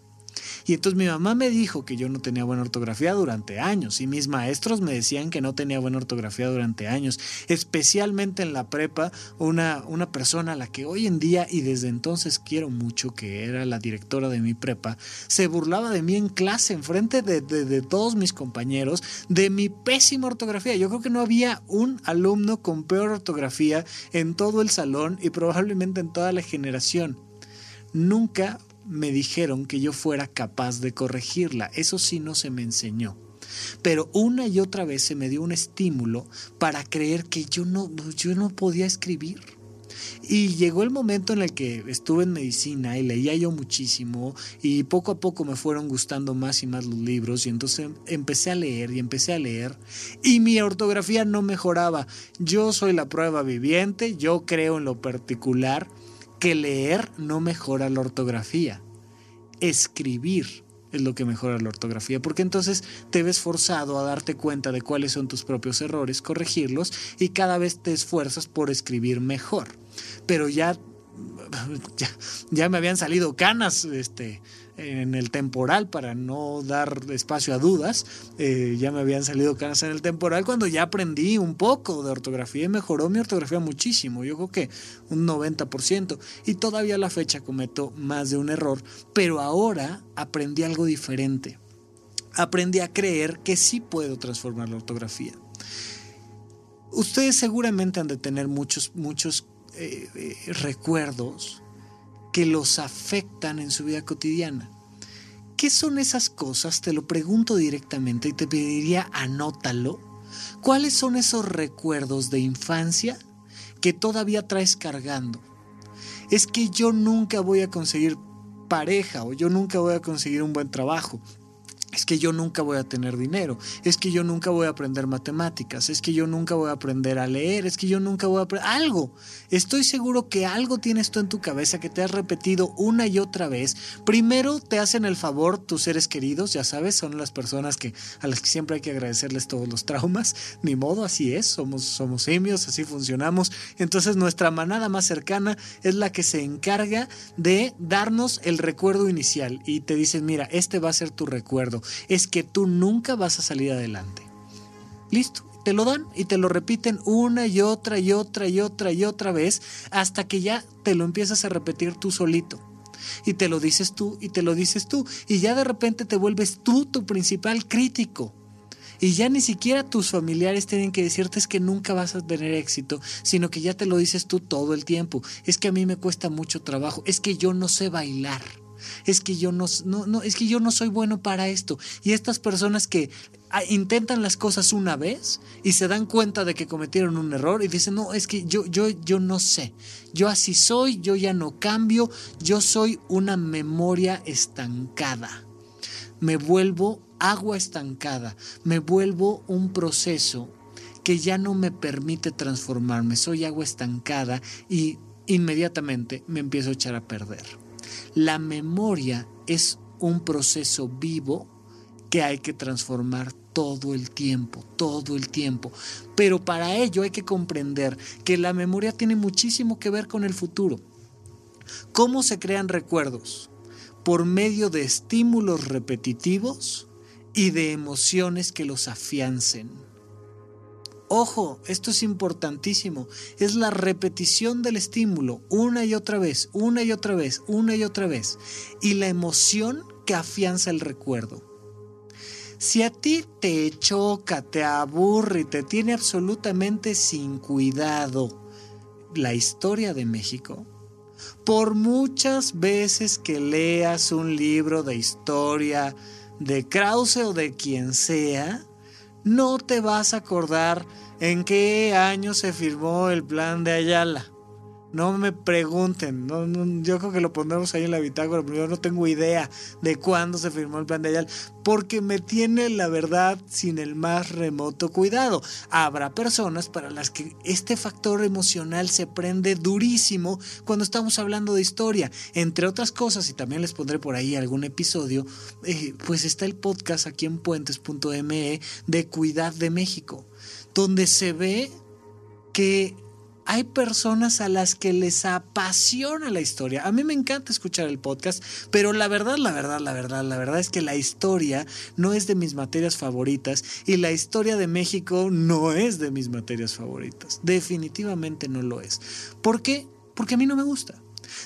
Y entonces mi mamá me dijo que yo no tenía buena ortografía durante años y mis maestros me decían que no tenía buena ortografía durante años, especialmente en la prepa, una, una persona a la que hoy en día y desde entonces quiero mucho, que era la directora de mi prepa, se burlaba de mí en clase, en frente de, de todos mis compañeros, de mi pésima ortografía. Yo creo que no había un alumno con peor ortografía en todo el salón y probablemente en toda la generación. Nunca me dijeron que yo fuera capaz de corregirla. Eso sí no se me enseñó. Pero una y otra vez se me dio un estímulo para creer que yo no, yo no podía escribir. Y llegó el momento en el que estuve en medicina y leía yo muchísimo y poco a poco me fueron gustando más y más los libros y entonces empecé a leer y empecé a leer y mi ortografía no mejoraba. Yo soy la prueba viviente, yo creo en lo particular que leer no mejora la ortografía. Escribir es lo que mejora la ortografía, porque entonces te ves forzado a darte cuenta de cuáles son tus propios errores, corregirlos y cada vez te esfuerzas por escribir mejor. Pero ya, ya, me habían salido canas, este, en el temporal para no dar espacio a dudas. Eh, ya me habían salido canas en el temporal cuando ya aprendí un poco de ortografía y mejoró mi ortografía muchísimo. Yo creo que un 90%. Y todavía a la fecha cometo más de un error, pero ahora aprendí algo diferente. Aprendí a creer que sí puedo transformar la ortografía. Ustedes seguramente han de tener muchos, muchos eh, eh, recuerdos que los afectan en su vida cotidiana. ¿Qué son esas cosas? Te lo pregunto directamente y te pediría anótalo. ¿Cuáles son esos recuerdos de infancia que todavía traes cargando? Es que yo nunca voy a conseguir pareja o yo nunca voy a conseguir un buen trabajo es que yo nunca voy a tener dinero, es que yo nunca voy a aprender matemáticas, es que yo nunca voy a aprender a leer, es que yo nunca voy a aprender algo. Estoy seguro que algo tienes tú en tu cabeza que te has repetido una y otra vez. Primero te hacen el favor tus seres queridos, ya sabes, son las personas que a las que siempre hay que agradecerles todos los traumas, ni modo, así es, somos somos simios, así funcionamos. Entonces nuestra manada más cercana es la que se encarga de darnos el recuerdo inicial y te dicen, "Mira, este va a ser tu recuerdo." Es que tú nunca vas a salir adelante. Listo, te lo dan y te lo repiten una y otra y otra y otra y otra vez hasta que ya te lo empiezas a repetir tú solito. Y te lo dices tú y te lo dices tú. Y ya de repente te vuelves tú tu principal crítico. Y ya ni siquiera tus familiares tienen que decirte es que nunca vas a tener éxito, sino que ya te lo dices tú todo el tiempo. Es que a mí me cuesta mucho trabajo, es que yo no sé bailar es que yo no, es que yo no soy bueno para esto. Y estas personas que ah, intentan las cosas una vez y se dan cuenta de que cometieron un error y dicen, no, es que yo, yo, yo no sé, yo así soy, yo ya no cambio, yo soy una memoria estancada. Me vuelvo agua estancada, me vuelvo un proceso que ya no me permite transformarme, soy agua estancada y inmediatamente me empiezo a echar a perder. La memoria es un proceso vivo que hay que transformar todo el tiempo, todo el tiempo. Pero para ello hay que comprender que la memoria tiene muchísimo que ver con el futuro. ¿Cómo se crean recuerdos? Por medio de estímulos repetitivos y de emociones que los afiancen. Ojo, esto es importantísimo. Es la repetición del estímulo una y otra vez, una y otra vez, una y otra vez. Y la emoción que afianza el recuerdo. Si a ti te choca, te aburre y te tiene absolutamente sin cuidado la historia de México, por muchas veces que leas un libro de historia de Krause o de quien sea, no te vas a acordar en qué año se firmó el plan de Ayala. No me pregunten, yo creo que lo pondremos ahí en la bitácora, pero yo no tengo idea de cuándo se firmó el plan de Ayala, porque me tiene la verdad sin el más remoto cuidado. Habrá personas para las que este factor emocional se prende durísimo cuando estamos hablando de historia. Entre otras cosas, y también les pondré por ahí algún episodio, eh, pues está el podcast aquí en puentes.me de Cuidad de México, donde se ve que hay personas a las que les apasiona la historia. A mí me encanta escuchar el podcast, pero la verdad, la verdad, la verdad, la verdad es que la historia no es de mis materias favoritas y la historia de México no es de mis materias favoritas. Definitivamente no lo es. ¿Por qué? Porque a mí no me gusta.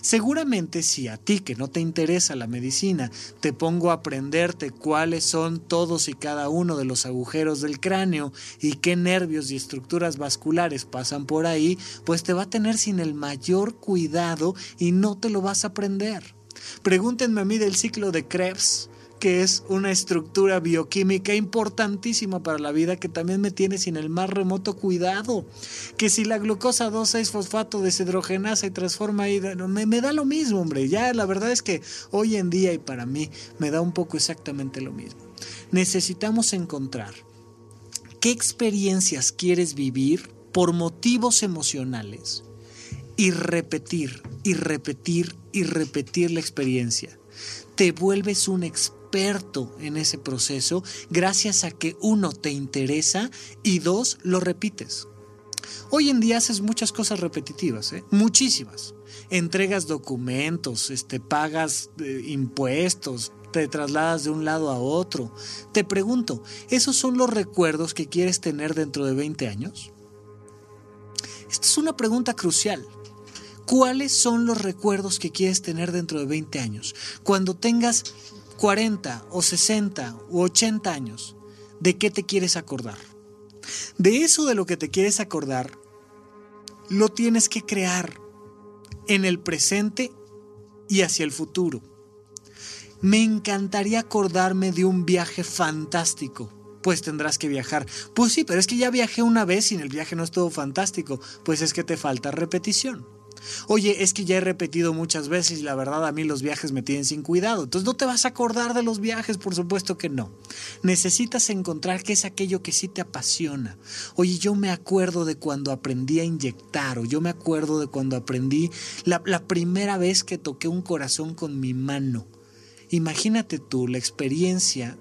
Seguramente si a ti que no te interesa la medicina te pongo a aprenderte cuáles son todos y cada uno de los agujeros del cráneo y qué nervios y estructuras vasculares pasan por ahí, pues te va a tener sin el mayor cuidado y no te lo vas a aprender. Pregúntenme a mí del ciclo de Krebs que es una estructura bioquímica importantísima para la vida que también me tiene sin el más remoto cuidado. Que si la glucosa 2,6-fosfato deshidrogenasa y transforma me, me da lo mismo, hombre. Ya la verdad es que hoy en día y para mí me da un poco exactamente lo mismo. Necesitamos encontrar qué experiencias quieres vivir por motivos emocionales y repetir y repetir y repetir la experiencia. Te vuelves un experto experto en ese proceso gracias a que uno te interesa y dos lo repites. Hoy en día haces muchas cosas repetitivas, ¿eh? muchísimas. Entregas documentos, este, pagas eh, impuestos, te trasladas de un lado a otro. Te pregunto, ¿esos son los recuerdos que quieres tener dentro de 20 años? Esta es una pregunta crucial. ¿Cuáles son los recuerdos que quieres tener dentro de 20 años? Cuando tengas 40 o 60 u 80 años, ¿de qué te quieres acordar? De eso de lo que te quieres acordar, lo tienes que crear en el presente y hacia el futuro. Me encantaría acordarme de un viaje fantástico. Pues tendrás que viajar. Pues sí, pero es que ya viajé una vez y en el viaje no estuvo fantástico. Pues es que te falta repetición. Oye, es que ya he repetido muchas veces y la verdad a mí los viajes me tienen sin cuidado. Entonces no te vas a acordar de los viajes, por supuesto que no. Necesitas encontrar qué es aquello que sí te apasiona. Oye, yo me acuerdo de cuando aprendí a inyectar o yo me acuerdo de cuando aprendí la, la primera vez que toqué un corazón con mi mano. Imagínate tú la experiencia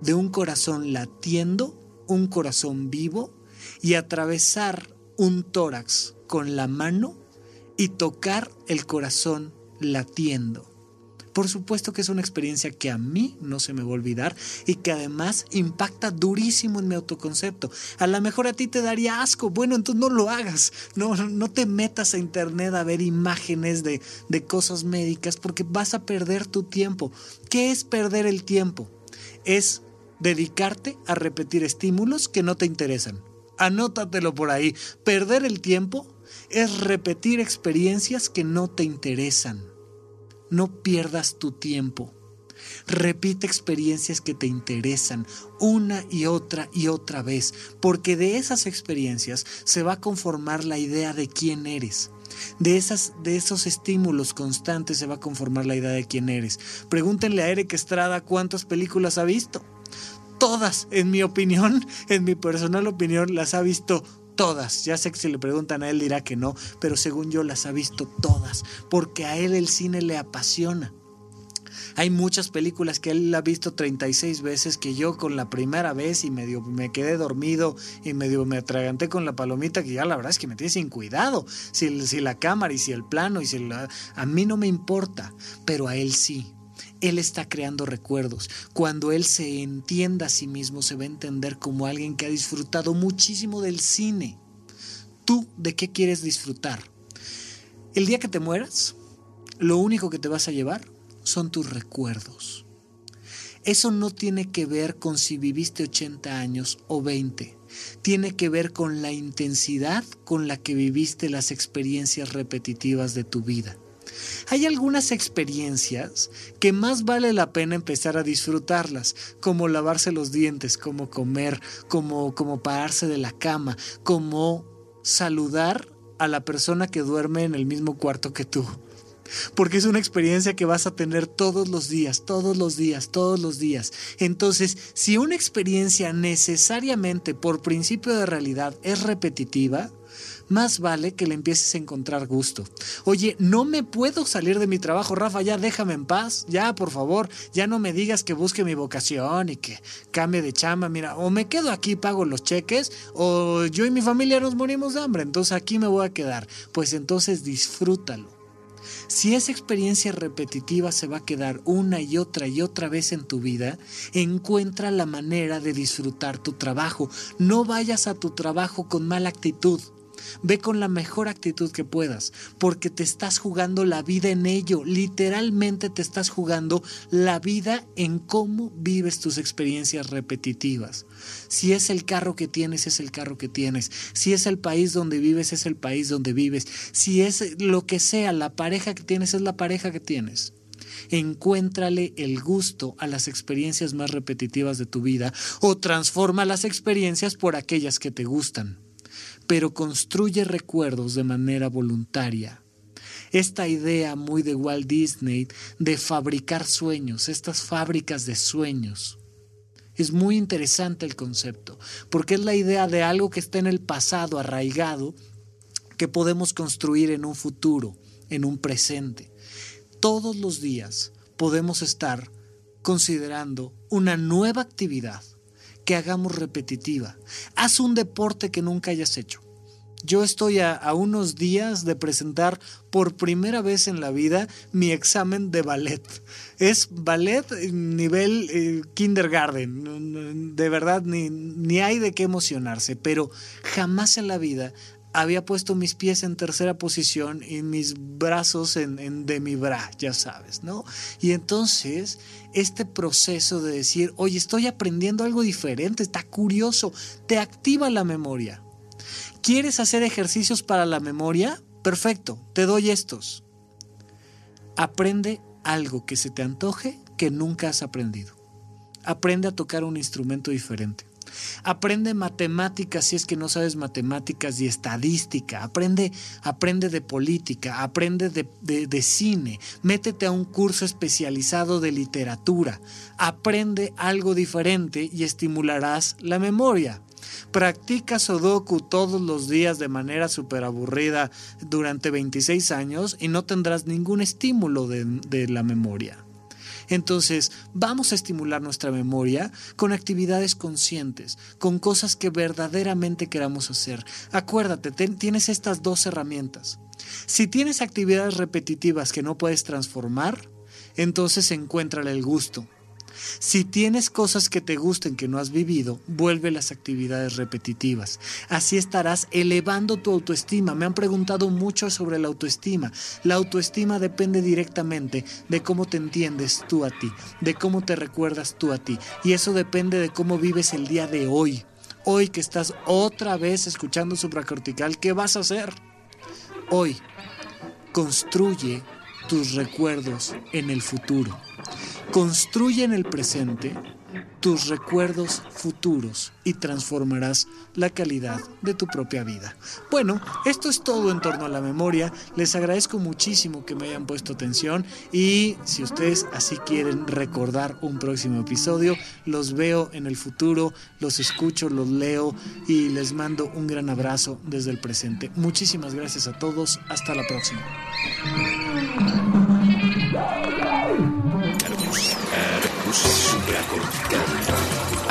de un corazón latiendo, un corazón vivo y atravesar un tórax con la mano y tocar el corazón latiendo. Por supuesto que es una experiencia que a mí no se me va a olvidar y que además impacta durísimo en mi autoconcepto. A lo mejor a ti te daría asco. Bueno, entonces no lo hagas. No, no te metas a internet a ver imágenes de, de cosas médicas porque vas a perder tu tiempo. ¿Qué es perder el tiempo? Es dedicarte a repetir estímulos que no te interesan. Anótatelo por ahí. Perder el tiempo es repetir experiencias que no te interesan. No pierdas tu tiempo. Repite experiencias que te interesan una y otra y otra vez, porque de esas experiencias se va a conformar la idea de quién eres. De, esas, de esos estímulos constantes se va a conformar la idea de quién eres. Pregúntenle a Eric Estrada cuántas películas ha visto. Todas, en mi opinión, en mi personal opinión, las ha visto todas. Ya sé que si le preguntan a él dirá que no, pero según yo las ha visto todas, porque a él el cine le apasiona. Hay muchas películas que él ha visto 36 veces que yo con la primera vez y medio me quedé dormido y medio me atraganté con la palomita que ya la verdad es que me tiene sin cuidado. Si, si la cámara y si el plano y si la, a mí no me importa, pero a él sí. Él está creando recuerdos. Cuando Él se entienda a sí mismo, se va a entender como alguien que ha disfrutado muchísimo del cine. ¿Tú de qué quieres disfrutar? El día que te mueras, lo único que te vas a llevar son tus recuerdos. Eso no tiene que ver con si viviste 80 años o 20. Tiene que ver con la intensidad con la que viviste las experiencias repetitivas de tu vida. Hay algunas experiencias que más vale la pena empezar a disfrutarlas, como lavarse los dientes, como comer, como, como pararse de la cama, como saludar a la persona que duerme en el mismo cuarto que tú. Porque es una experiencia que vas a tener todos los días, todos los días, todos los días. Entonces, si una experiencia necesariamente por principio de realidad es repetitiva, más vale que le empieces a encontrar gusto. Oye, no me puedo salir de mi trabajo, Rafa, ya déjame en paz, ya por favor, ya no me digas que busque mi vocación y que cambie de chamba, mira, o me quedo aquí, pago los cheques, o yo y mi familia nos morimos de hambre, entonces aquí me voy a quedar. Pues entonces disfrútalo. Si esa experiencia repetitiva se va a quedar una y otra y otra vez en tu vida, encuentra la manera de disfrutar tu trabajo. No vayas a tu trabajo con mala actitud. Ve con la mejor actitud que puedas, porque te estás jugando la vida en ello. Literalmente te estás jugando la vida en cómo vives tus experiencias repetitivas. Si es el carro que tienes, es el carro que tienes. Si es el país donde vives, es el país donde vives. Si es lo que sea, la pareja que tienes, es la pareja que tienes. Encuéntrale el gusto a las experiencias más repetitivas de tu vida o transforma las experiencias por aquellas que te gustan pero construye recuerdos de manera voluntaria. Esta idea muy de Walt Disney de fabricar sueños, estas fábricas de sueños. Es muy interesante el concepto, porque es la idea de algo que está en el pasado arraigado que podemos construir en un futuro, en un presente. Todos los días podemos estar considerando una nueva actividad que hagamos repetitiva. Haz un deporte que nunca hayas hecho. Yo estoy a, unos días de presentar por primera vez en la vida mi examen de ballet. Es ballet nivel eh, kindergarten. De verdad, ni, ni hay de qué emocionarse, pero jamás en la vida había puesto mis pies en tercera posición y mis brazos en, en de mi bra, ya sabes, ¿no? Y entonces este proceso de decir, oye, estoy aprendiendo algo diferente, está curioso, te activa la memoria. ¿Quieres hacer ejercicios para la memoria? Perfecto, te doy estos. Aprende algo que se te antoje que nunca has aprendido. Aprende a tocar un instrumento diferente. Aprende matemáticas si es que no sabes matemáticas y estadística. Aprende, aprende de política, aprende de, de, cine. Métete a un curso especializado de literatura. Aprende algo diferente y estimularás la memoria. Practica Sudoku todos los días de manera súper aburrida durante 26 años y no tendrás ningún estímulo de, de la memoria. Entonces, vamos a estimular nuestra memoria con actividades conscientes, con cosas que verdaderamente queramos hacer. Acuérdate, tienes estas dos herramientas. Si tienes actividades repetitivas que no puedes transformar, entonces encuéntrale el gusto. Si tienes cosas que te gusten que no has vivido, vuelve las actividades repetitivas. Así estarás elevando tu autoestima. Me han preguntado mucho sobre la autoestima. La autoestima depende directamente de cómo te entiendes tú a ti, de cómo te recuerdas tú a ti. Y eso depende de cómo vives el día de hoy. Hoy que estás otra vez escuchando supracortical, ¿qué vas a hacer? Hoy, construye tus recuerdos en el futuro. Construye en el presente tus recuerdos futuros y transformarás la calidad de tu propia vida. Bueno, esto es todo en torno a la memoria. Les agradezco muchísimo que me hayan puesto atención y si ustedes así quieren recordar un próximo episodio, los veo en el futuro, los escucho, los leo y les mando un gran abrazo desde el presente. Muchísimas gracias a todos. Hasta la próxima.